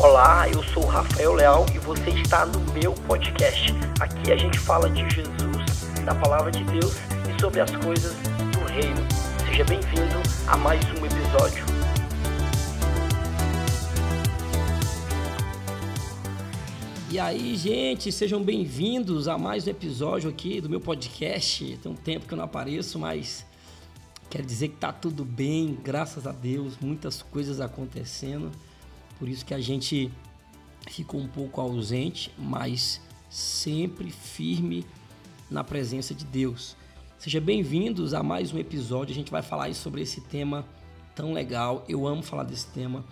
Olá, eu sou Rafael Leal e você está no meu podcast. Aqui a gente fala de Jesus, da palavra de Deus e sobre as coisas do reino. Seja bem-vindo a mais um episódio. E aí, gente, sejam bem-vindos a mais um episódio aqui do meu podcast. Tem um tempo que eu não apareço, mas quer dizer que tá tudo bem, graças a Deus, muitas coisas acontecendo. Por isso que a gente ficou um pouco ausente, mas sempre firme na presença de Deus. Sejam bem-vindos a mais um episódio. A gente vai falar sobre esse tema tão legal. Eu amo falar desse tema,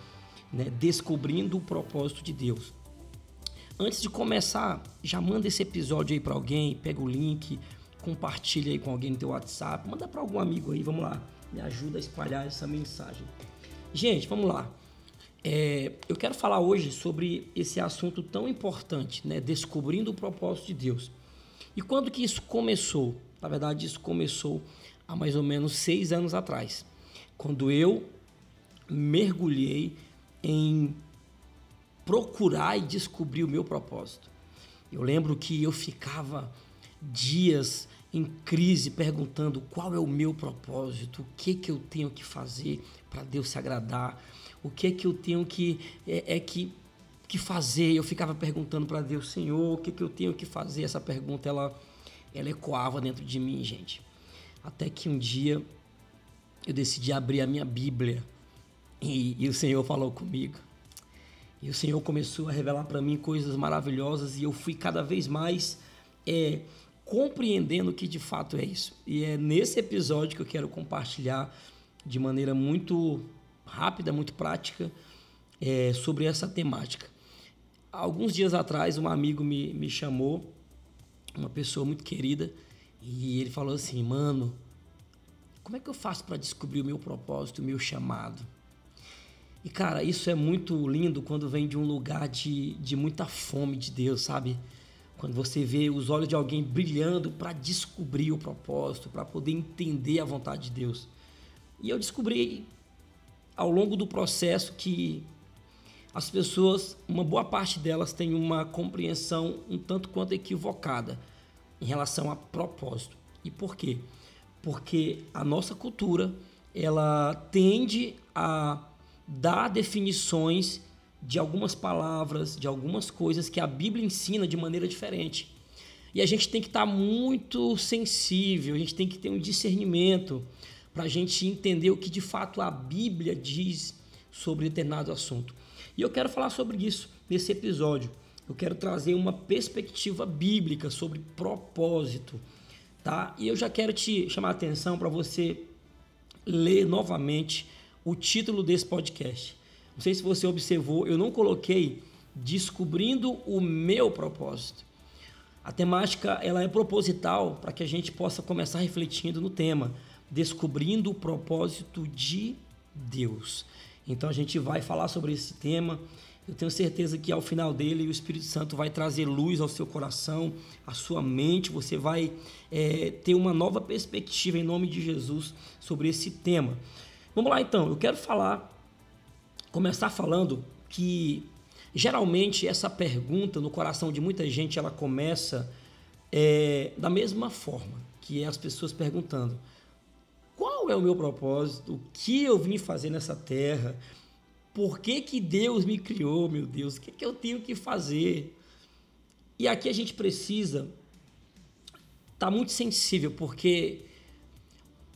né? Descobrindo o propósito de Deus. Antes de começar, já manda esse episódio aí para alguém, pega o link, compartilha aí com alguém no teu WhatsApp, manda para algum amigo aí, vamos lá, me ajuda a espalhar essa mensagem. Gente, vamos lá. É, eu quero falar hoje sobre esse assunto tão importante, né? Descobrindo o propósito de Deus. E quando que isso começou? Na verdade, isso começou há mais ou menos seis anos atrás, quando eu mergulhei em procurar e descobrir o meu propósito. Eu lembro que eu ficava dias em crise perguntando qual é o meu propósito, o que que eu tenho que fazer para Deus se agradar, o que é que eu tenho que é, é que que fazer. Eu ficava perguntando para Deus, Senhor, o que que eu tenho que fazer? Essa pergunta ela ela ecoava dentro de mim, gente. Até que um dia eu decidi abrir a minha Bíblia e, e o Senhor falou comigo. E o Senhor começou a revelar para mim coisas maravilhosas e eu fui cada vez mais é, compreendendo que de fato é isso. E é nesse episódio que eu quero compartilhar de maneira muito rápida, muito prática, é, sobre essa temática. Alguns dias atrás, um amigo me, me chamou, uma pessoa muito querida, e ele falou assim: Mano, como é que eu faço para descobrir o meu propósito, o meu chamado? E cara, isso é muito lindo quando vem de um lugar de, de muita fome de Deus, sabe? Quando você vê os olhos de alguém brilhando para descobrir o propósito, para poder entender a vontade de Deus. E eu descobri ao longo do processo que as pessoas, uma boa parte delas tem uma compreensão um tanto quanto equivocada em relação a propósito. E por quê? Porque a nossa cultura, ela tende a dar definições de algumas palavras, de algumas coisas que a Bíblia ensina de maneira diferente. E a gente tem que estar muito sensível, a gente tem que ter um discernimento para a gente entender o que de fato a Bíblia diz sobre determinado assunto. E eu quero falar sobre isso nesse episódio. Eu quero trazer uma perspectiva bíblica sobre propósito, tá? E eu já quero te chamar a atenção para você ler novamente o título desse podcast. Não sei se você observou, eu não coloquei descobrindo o meu propósito. A temática ela é proposital para que a gente possa começar refletindo no tema descobrindo o propósito de Deus. Então a gente vai falar sobre esse tema. Eu tenho certeza que ao final dele o Espírito Santo vai trazer luz ao seu coração, à sua mente. Você vai é, ter uma nova perspectiva em nome de Jesus sobre esse tema. Vamos lá então. Eu quero falar, começar falando que geralmente essa pergunta no coração de muita gente ela começa é, da mesma forma, que é as pessoas perguntando: qual é o meu propósito, o que eu vim fazer nessa terra, por que, que Deus me criou, meu Deus, o que, que eu tenho que fazer. E aqui a gente precisa estar tá muito sensível, porque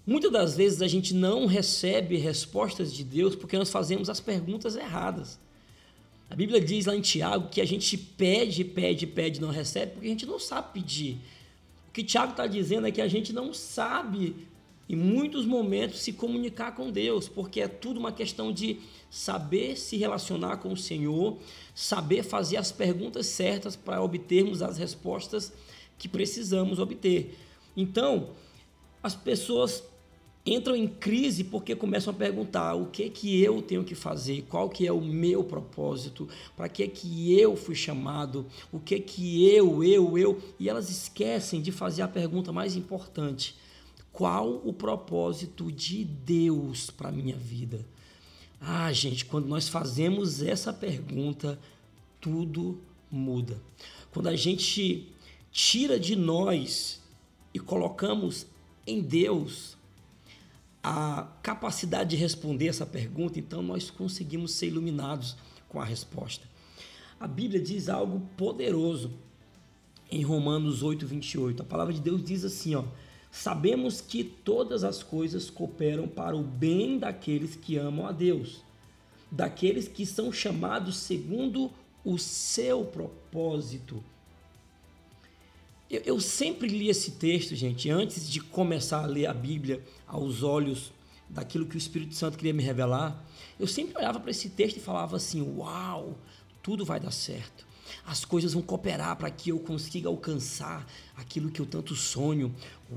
muitas das vezes a gente não recebe respostas de Deus porque nós fazemos as perguntas erradas. A Bíblia diz lá em Tiago que a gente pede, pede, pede, não recebe porque a gente não sabe pedir. O que Tiago está dizendo é que a gente não sabe em muitos momentos se comunicar com Deus, porque é tudo uma questão de saber se relacionar com o Senhor, saber fazer as perguntas certas para obtermos as respostas que precisamos obter. Então, as pessoas entram em crise porque começam a perguntar o que que eu tenho que fazer, qual que é o meu propósito, para que que eu fui chamado, o que que eu, eu, eu, e elas esquecem de fazer a pergunta mais importante: qual o propósito de Deus para minha vida? Ah, gente, quando nós fazemos essa pergunta, tudo muda. Quando a gente tira de nós e colocamos em Deus a capacidade de responder essa pergunta, então nós conseguimos ser iluminados com a resposta. A Bíblia diz algo poderoso em Romanos 8, 28. A palavra de Deus diz assim: ó, sabemos que todas as coisas cooperam para o bem daqueles que amam a Deus, daqueles que são chamados segundo o seu propósito. Eu, eu sempre li esse texto, gente, antes de começar a ler a Bíblia aos olhos daquilo que o Espírito Santo queria me revelar. Eu sempre olhava para esse texto e falava assim: Uau, tudo vai dar certo. As coisas vão cooperar para que eu consiga alcançar aquilo que eu tanto sonho.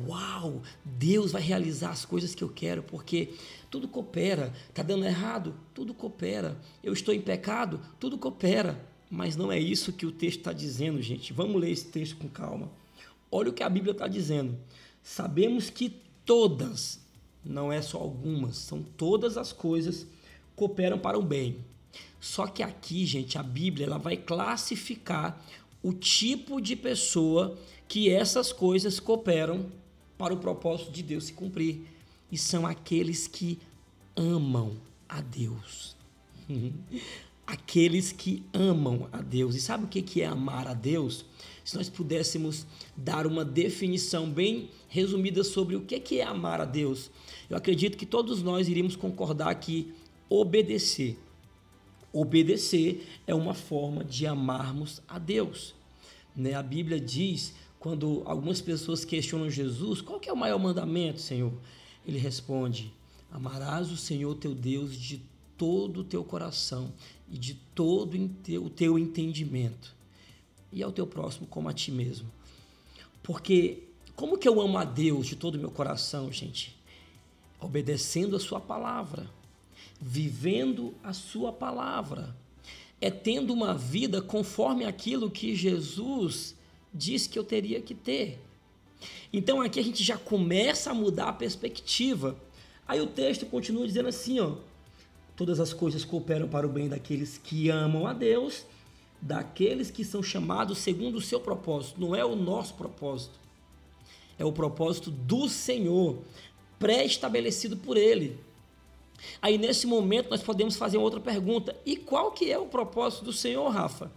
Uau, Deus vai realizar as coisas que eu quero, porque tudo coopera. Está dando errado? Tudo coopera. Eu estou em pecado? Tudo coopera. Mas não é isso que o texto está dizendo, gente. Vamos ler esse texto com calma. Olha o que a Bíblia está dizendo. Sabemos que todas, não é só algumas, são todas as coisas cooperam para o bem só que aqui, gente, a Bíblia ela vai classificar o tipo de pessoa que essas coisas cooperam para o propósito de Deus se cumprir. E são aqueles que amam a Deus. aqueles que amam a Deus. E sabe o que é amar a Deus? Se nós pudéssemos dar uma definição bem resumida sobre o que é amar a Deus, eu acredito que todos nós iríamos concordar que obedecer Obedecer é uma forma de amarmos a Deus. Né? A Bíblia diz, quando algumas pessoas questionam Jesus, qual que é o maior mandamento, Senhor? Ele responde: Amarás o Senhor teu Deus de todo o teu coração e de todo o teu entendimento, e ao teu próximo como a ti mesmo. Porque como que eu amo a Deus de todo o meu coração, gente? Obedecendo a sua palavra vivendo a Sua palavra, é tendo uma vida conforme aquilo que Jesus disse que eu teria que ter. Então aqui a gente já começa a mudar a perspectiva. Aí o texto continua dizendo assim, ó: Todas as coisas cooperam para o bem daqueles que amam a Deus, daqueles que são chamados segundo o seu propósito. Não é o nosso propósito. É o propósito do Senhor, pré-estabelecido por ele. Aí nesse momento nós podemos fazer outra pergunta. E qual que é o propósito do Senhor, Rafa?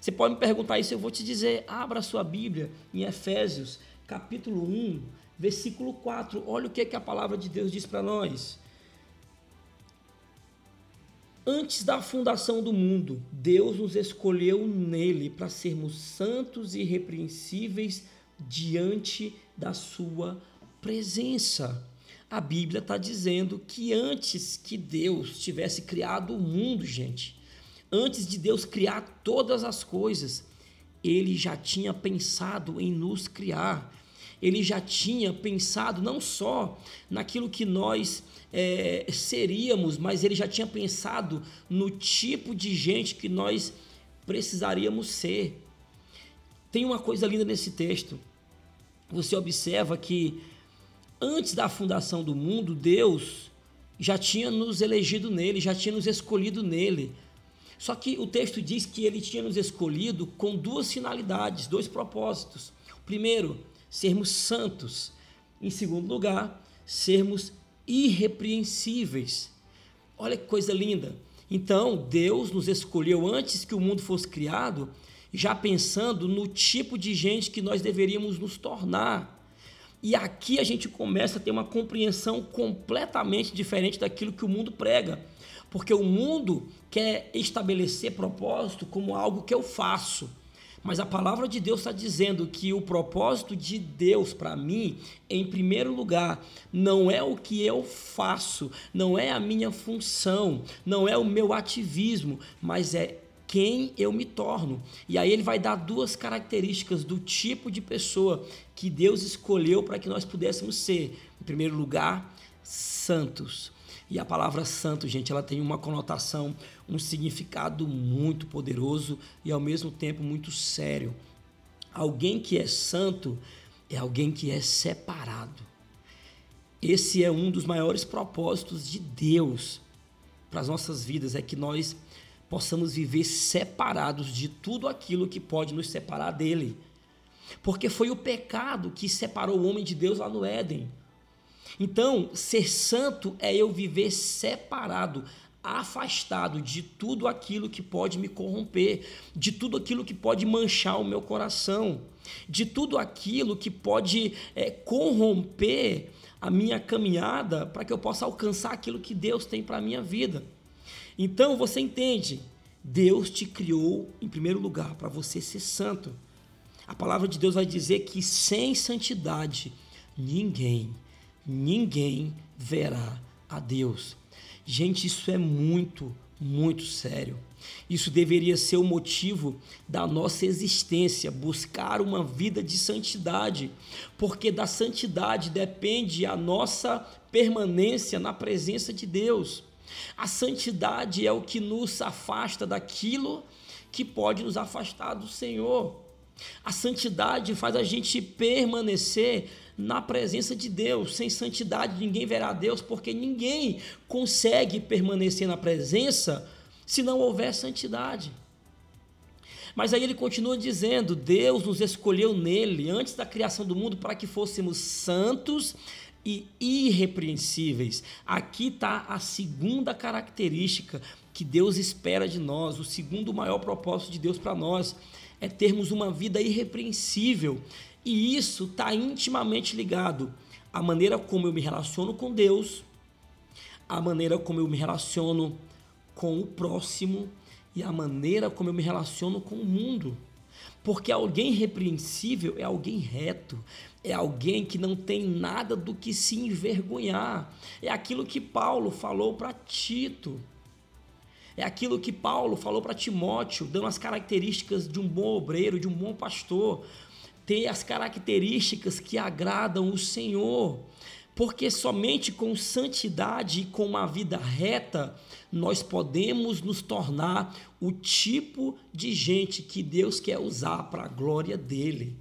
Você pode me perguntar isso, eu vou te dizer, abra sua Bíblia em Efésios, capítulo 1, versículo 4. Olha o que, que a palavra de Deus diz para nós. Antes da fundação do mundo, Deus nos escolheu nele para sermos santos e irrepreensíveis diante da sua presença a Bíblia está dizendo que antes que Deus tivesse criado o mundo, gente, antes de Deus criar todas as coisas, ele já tinha pensado em nos criar. Ele já tinha pensado não só naquilo que nós é, seríamos, mas ele já tinha pensado no tipo de gente que nós precisaríamos ser. Tem uma coisa linda nesse texto. Você observa que antes da fundação do mundo, Deus já tinha nos elegido nele, já tinha nos escolhido nele. Só que o texto diz que ele tinha nos escolhido com duas finalidades, dois propósitos. primeiro, sermos santos. Em segundo lugar, sermos irrepreensíveis. Olha que coisa linda. Então, Deus nos escolheu antes que o mundo fosse criado, já pensando no tipo de gente que nós deveríamos nos tornar. E aqui a gente começa a ter uma compreensão completamente diferente daquilo que o mundo prega. Porque o mundo quer estabelecer propósito como algo que eu faço. Mas a palavra de Deus está dizendo que o propósito de Deus para mim, em primeiro lugar, não é o que eu faço, não é a minha função, não é o meu ativismo, mas é quem eu me torno. E aí ele vai dar duas características do tipo de pessoa que Deus escolheu para que nós pudéssemos ser. Em primeiro lugar, santos. E a palavra santo, gente, ela tem uma conotação, um significado muito poderoso e ao mesmo tempo muito sério. Alguém que é santo é alguém que é separado. Esse é um dos maiores propósitos de Deus para as nossas vidas é que nós possamos viver separados de tudo aquilo que pode nos separar dele. Porque foi o pecado que separou o homem de Deus lá no Éden. Então, ser santo é eu viver separado, afastado de tudo aquilo que pode me corromper, de tudo aquilo que pode manchar o meu coração, de tudo aquilo que pode é, corromper a minha caminhada para que eu possa alcançar aquilo que Deus tem para a minha vida. Então você entende, Deus te criou em primeiro lugar para você ser santo. A palavra de Deus vai dizer que sem santidade ninguém, ninguém verá a Deus. Gente, isso é muito, muito sério. Isso deveria ser o motivo da nossa existência, buscar uma vida de santidade, porque da santidade depende a nossa permanência na presença de Deus. A santidade é o que nos afasta daquilo que pode nos afastar do Senhor. A santidade faz a gente permanecer na presença de Deus. Sem santidade ninguém verá Deus, porque ninguém consegue permanecer na presença se não houver santidade. Mas aí ele continua dizendo: Deus nos escolheu nele antes da criação do mundo para que fôssemos santos e irrepreensíveis. Aqui está a segunda característica que Deus espera de nós, o segundo maior propósito de Deus para nós é termos uma vida irrepreensível. E isso está intimamente ligado à maneira como eu me relaciono com Deus, à maneira como eu me relaciono com o próximo e à maneira como eu me relaciono com o mundo. Porque alguém repreensível é alguém reto, é alguém que não tem nada do que se envergonhar. É aquilo que Paulo falou para Tito. É aquilo que Paulo falou para Timóteo, dando as características de um bom obreiro, de um bom pastor ter as características que agradam o Senhor. Porque somente com santidade e com uma vida reta nós podemos nos tornar o tipo de gente que Deus quer usar para a glória dele.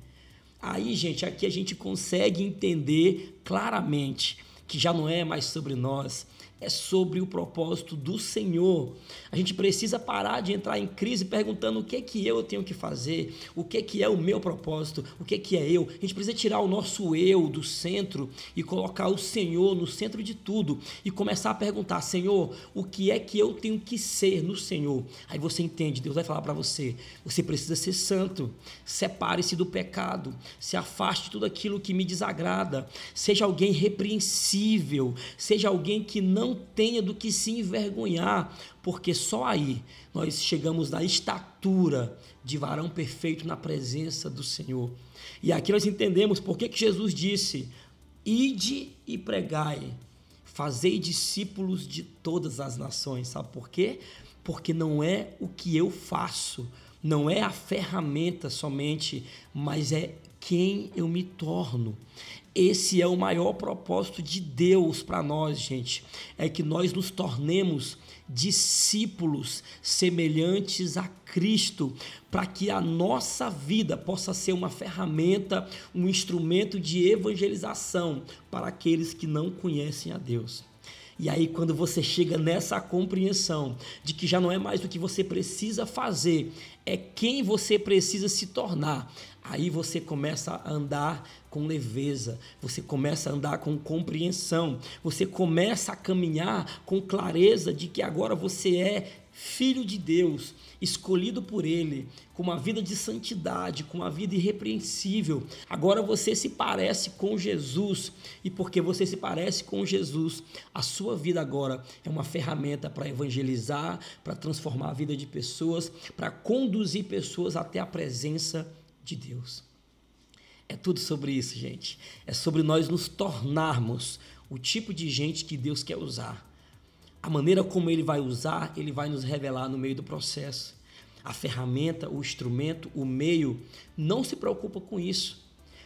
Aí, gente, aqui a gente consegue entender claramente que já não é mais sobre nós, é sobre o propósito do Senhor. A gente precisa parar de entrar em crise perguntando o que é que eu tenho que fazer, o que é que é o meu propósito, o que é que é eu. A gente precisa tirar o nosso eu do centro e colocar o Senhor no centro de tudo e começar a perguntar: Senhor, o que é que eu tenho que ser no Senhor? Aí você entende, Deus vai falar para você: você precisa ser santo, separe-se do pecado, se afaste de tudo aquilo que me desagrada, seja alguém repreensível, seja alguém que não não tenha do que se envergonhar, porque só aí nós chegamos na estatura de varão perfeito na presença do Senhor. E aqui nós entendemos por que, Jesus disse: Ide e pregai, fazei discípulos de todas as nações. Sabe por quê? Porque não é o que eu faço, não é a ferramenta somente, mas é quem eu me torno. Esse é o maior propósito de Deus para nós, gente. É que nós nos tornemos discípulos semelhantes a Cristo, para que a nossa vida possa ser uma ferramenta, um instrumento de evangelização para aqueles que não conhecem a Deus. E aí, quando você chega nessa compreensão de que já não é mais o que você precisa fazer, é quem você precisa se tornar, aí você começa a andar com leveza, você começa a andar com compreensão, você começa a caminhar com clareza de que agora você é filho de Deus, escolhido por Ele, com uma vida de santidade, com uma vida irrepreensível. Agora você se parece com Jesus, e porque você se parece com Jesus, a sua vida agora é uma ferramenta para evangelizar, para transformar a vida de pessoas, para conduzir pessoas até a presença de Deus. É tudo sobre isso, gente. É sobre nós nos tornarmos o tipo de gente que Deus quer usar. A maneira como Ele vai usar, Ele vai nos revelar no meio do processo. A ferramenta, o instrumento, o meio, não se preocupa com isso.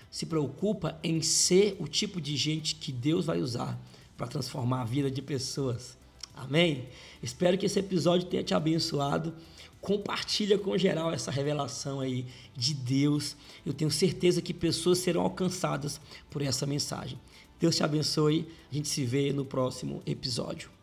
Se preocupa em ser o tipo de gente que Deus vai usar para transformar a vida de pessoas. Amém? Espero que esse episódio tenha te abençoado compartilha com geral essa revelação aí de Deus. Eu tenho certeza que pessoas serão alcançadas por essa mensagem. Deus te abençoe. A gente se vê no próximo episódio.